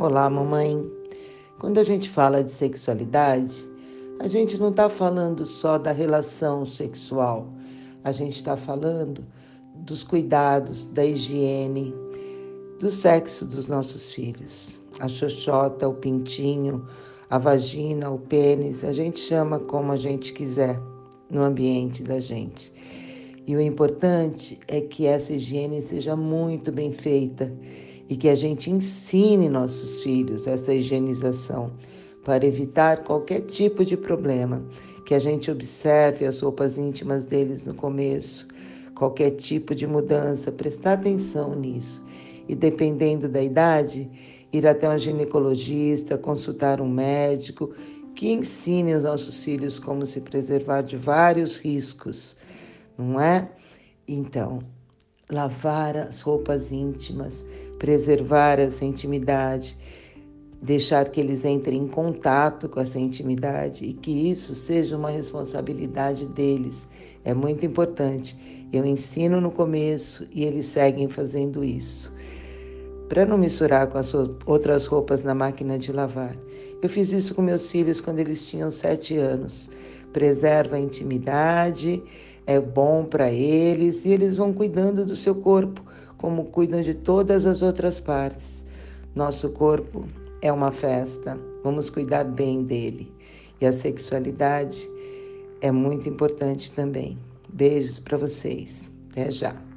Olá, mamãe. Quando a gente fala de sexualidade, a gente não está falando só da relação sexual, a gente está falando dos cuidados, da higiene, do sexo dos nossos filhos. A xoxota, o pintinho, a vagina, o pênis, a gente chama como a gente quiser no ambiente da gente. E o importante é que essa higiene seja muito bem feita e que a gente ensine nossos filhos essa higienização para evitar qualquer tipo de problema, que a gente observe as roupas íntimas deles no começo, qualquer tipo de mudança, prestar atenção nisso. E dependendo da idade, ir até um ginecologista, consultar um médico que ensine os nossos filhos como se preservar de vários riscos, não é? Então, lavar as roupas íntimas, preservar essa intimidade, deixar que eles entrem em contato com essa intimidade e que isso seja uma responsabilidade deles. É muito importante. Eu ensino no começo e eles seguem fazendo isso. Para não misturar com as outras roupas na máquina de lavar. Eu fiz isso com meus filhos quando eles tinham sete anos. Preserva a intimidade é bom para eles e eles vão cuidando do seu corpo, como cuidam de todas as outras partes. Nosso corpo é uma festa, vamos cuidar bem dele. E a sexualidade é muito importante também. Beijos para vocês. Até já.